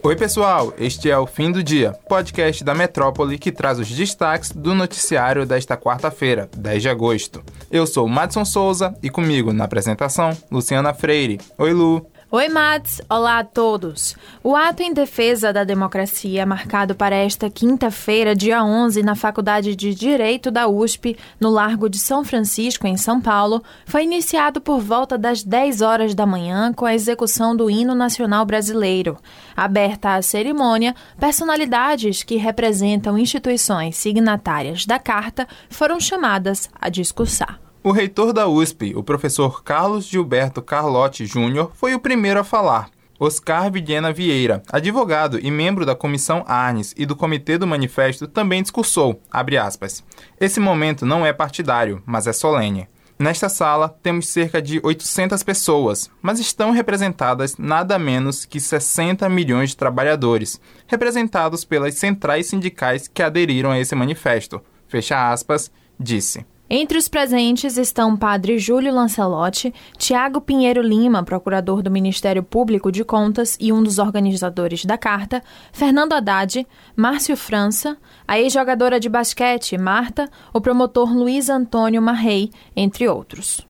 Oi, pessoal, este é o Fim do Dia, podcast da Metrópole que traz os destaques do noticiário desta quarta-feira, 10 de agosto. Eu sou o Madson Souza e comigo na apresentação, Luciana Freire. Oi, Lu. Oi, Mats! Olá a todos! O ato em defesa da democracia, marcado para esta quinta-feira, dia 11, na Faculdade de Direito da USP, no Largo de São Francisco, em São Paulo, foi iniciado por volta das 10 horas da manhã com a execução do hino nacional brasileiro. Aberta a cerimônia, personalidades que representam instituições signatárias da carta foram chamadas a discursar. O reitor da USP, o professor Carlos Gilberto Carlotti Júnior, foi o primeiro a falar. Oscar Vilhena Vieira, advogado e membro da Comissão Arnes e do Comitê do Manifesto, também discursou, aspas, Esse momento não é partidário, mas é solene. Nesta sala temos cerca de 800 pessoas, mas estão representadas nada menos que 60 milhões de trabalhadores, representados pelas centrais sindicais que aderiram a esse manifesto. Fecha aspas, disse. Entre os presentes estão padre Júlio Lancelotti, Tiago Pinheiro Lima, procurador do Ministério Público de Contas e um dos organizadores da carta, Fernando Haddad, Márcio França, a ex-jogadora de basquete Marta, o promotor Luiz Antônio Marrei, entre outros.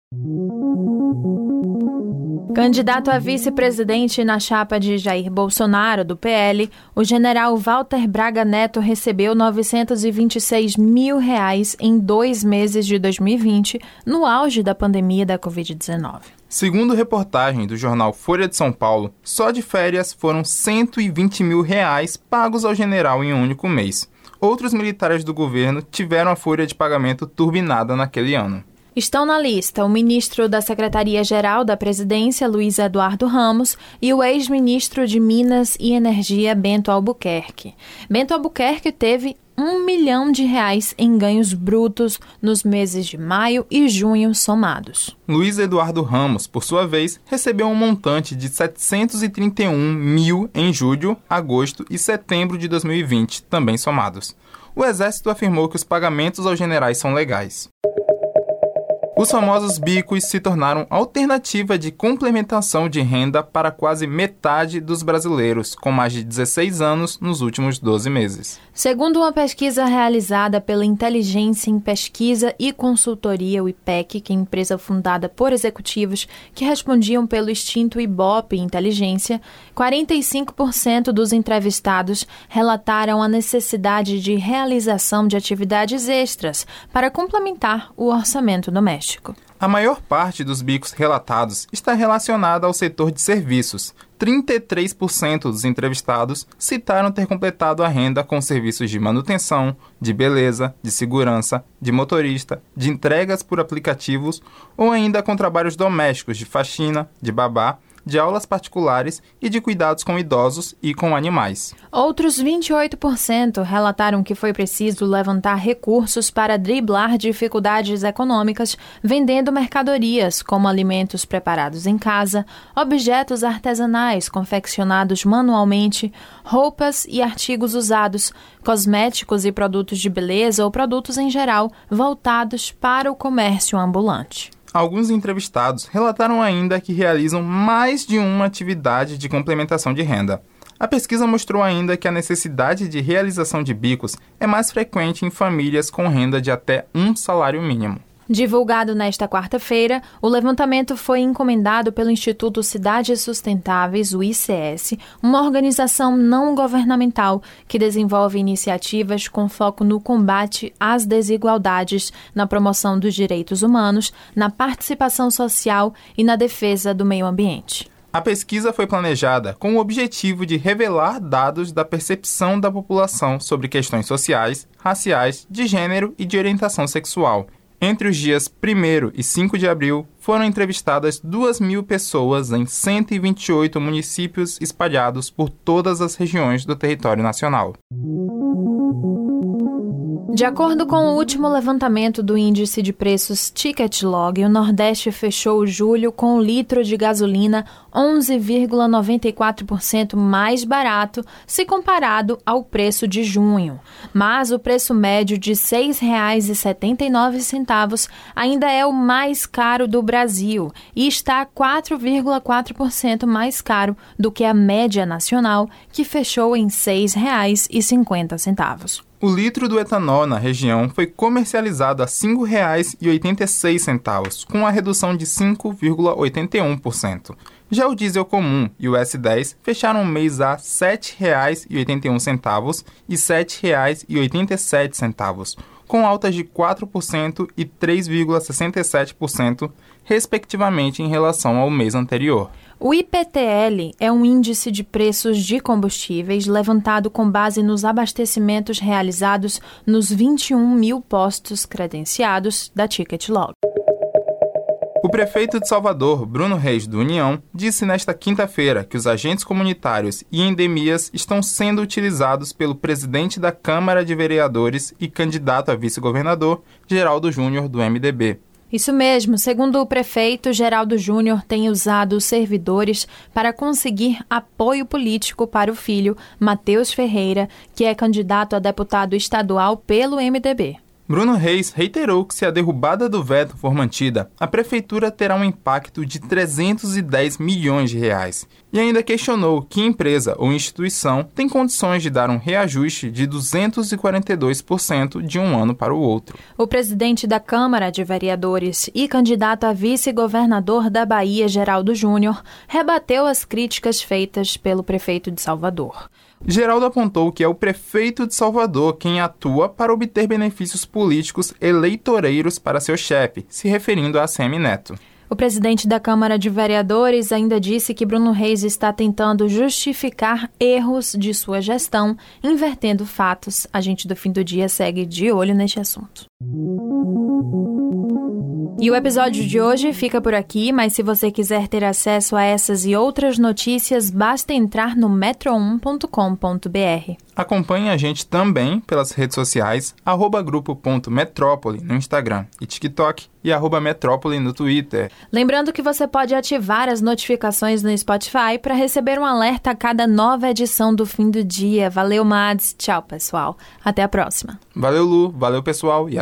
Candidato a vice-presidente na chapa de Jair Bolsonaro, do PL, o general Walter Braga Neto recebeu 926 mil reais em dois meses de 2020, no auge da pandemia da Covid-19. Segundo reportagem do jornal Folha de São Paulo, só de férias foram 120 mil reais pagos ao general em um único mês. Outros militares do governo tiveram a folha de pagamento turbinada naquele ano. Estão na lista o ministro da Secretaria-Geral da Presidência, Luiz Eduardo Ramos, e o ex-ministro de Minas e Energia, Bento Albuquerque. Bento Albuquerque teve um milhão de reais em ganhos brutos nos meses de maio e junho somados. Luiz Eduardo Ramos, por sua vez, recebeu um montante de 731 mil em julho, agosto e setembro de 2020, também somados. O Exército afirmou que os pagamentos aos generais são legais. Os famosos bicos se tornaram alternativa de complementação de renda para quase metade dos brasileiros com mais de 16 anos nos últimos 12 meses. Segundo uma pesquisa realizada pela Inteligência em Pesquisa e Consultoria, o IPEC, que é empresa fundada por executivos que respondiam pelo extinto Ibope Inteligência, 45% dos entrevistados relataram a necessidade de realização de atividades extras para complementar o orçamento doméstico A maior parte dos bicos relatados está relacionada ao setor de serviços. 33% dos entrevistados citaram ter completado a renda com serviços de manutenção, de beleza, de segurança, de motorista, de entregas por aplicativos ou ainda com trabalhos domésticos de faxina, de babá de aulas particulares e de cuidados com idosos e com animais. Outros 28% relataram que foi preciso levantar recursos para driblar dificuldades econômicas vendendo mercadorias como alimentos preparados em casa, objetos artesanais confeccionados manualmente, roupas e artigos usados, cosméticos e produtos de beleza ou produtos em geral voltados para o comércio ambulante. Alguns entrevistados relataram ainda que realizam mais de uma atividade de complementação de renda. A pesquisa mostrou ainda que a necessidade de realização de bicos é mais frequente em famílias com renda de até um salário mínimo. Divulgado nesta quarta-feira, o levantamento foi encomendado pelo Instituto Cidades Sustentáveis, o ICS, uma organização não governamental que desenvolve iniciativas com foco no combate às desigualdades, na promoção dos direitos humanos, na participação social e na defesa do meio ambiente. A pesquisa foi planejada com o objetivo de revelar dados da percepção da população sobre questões sociais, raciais, de gênero e de orientação sexual entre os dias 1 e 5 de abril, foram entrevistadas 2 mil pessoas em 128 municípios espalhados por todas as regiões do território nacional. De acordo com o último levantamento do índice de preços Ticket-Log, o Nordeste fechou julho com o litro de gasolina 11,94% mais barato se comparado ao preço de junho. Mas o preço médio de R$ 6,79 ainda é o mais caro do Brasil e está 4,4% mais caro do que a média nacional, que fechou em R$ 6,50. O litro do etanol na região foi comercializado a R$ 5,86, com uma redução de 5,81%. Já o diesel comum e o S10 fecharam o mês a R$ 7,81 e R$ 7,87, com altas de 4% e 3,67%, respectivamente, em relação ao mês anterior. O IPTL é um índice de preços de combustíveis levantado com base nos abastecimentos realizados nos 21 mil postos credenciados da Ticket Log. O prefeito de Salvador, Bruno Reis do União, disse nesta quinta-feira que os agentes comunitários e endemias estão sendo utilizados pelo presidente da Câmara de Vereadores e candidato a vice-governador, Geraldo Júnior, do MDB. Isso mesmo, segundo o prefeito, Geraldo Júnior tem usado os servidores para conseguir apoio político para o filho, Matheus Ferreira, que é candidato a deputado estadual pelo MDB. Bruno Reis reiterou que se a derrubada do veto for mantida, a prefeitura terá um impacto de 310 milhões de reais. E ainda questionou que empresa ou instituição tem condições de dar um reajuste de 242% de um ano para o outro. O presidente da Câmara de Vereadores e candidato a vice-governador da Bahia, Geraldo Júnior, rebateu as críticas feitas pelo prefeito de Salvador. Geraldo apontou que é o prefeito de Salvador quem atua para obter benefícios políticos eleitoreiros para seu chefe, se referindo a Semi Neto. O presidente da Câmara de Vereadores ainda disse que Bruno Reis está tentando justificar erros de sua gestão, invertendo fatos. A gente do fim do dia segue de olho neste assunto. E o episódio de hoje fica por aqui, mas se você quiser ter acesso a essas e outras notícias, basta entrar no metro1.com.br. Acompanhe a gente também pelas redes sociais, arroba grupo.metrópole no Instagram e TikTok e arroba metrópole no Twitter. Lembrando que você pode ativar as notificações no Spotify para receber um alerta a cada nova edição do fim do dia. Valeu, Mads. Tchau, pessoal. Até a próxima. Valeu, Lu. Valeu, pessoal. E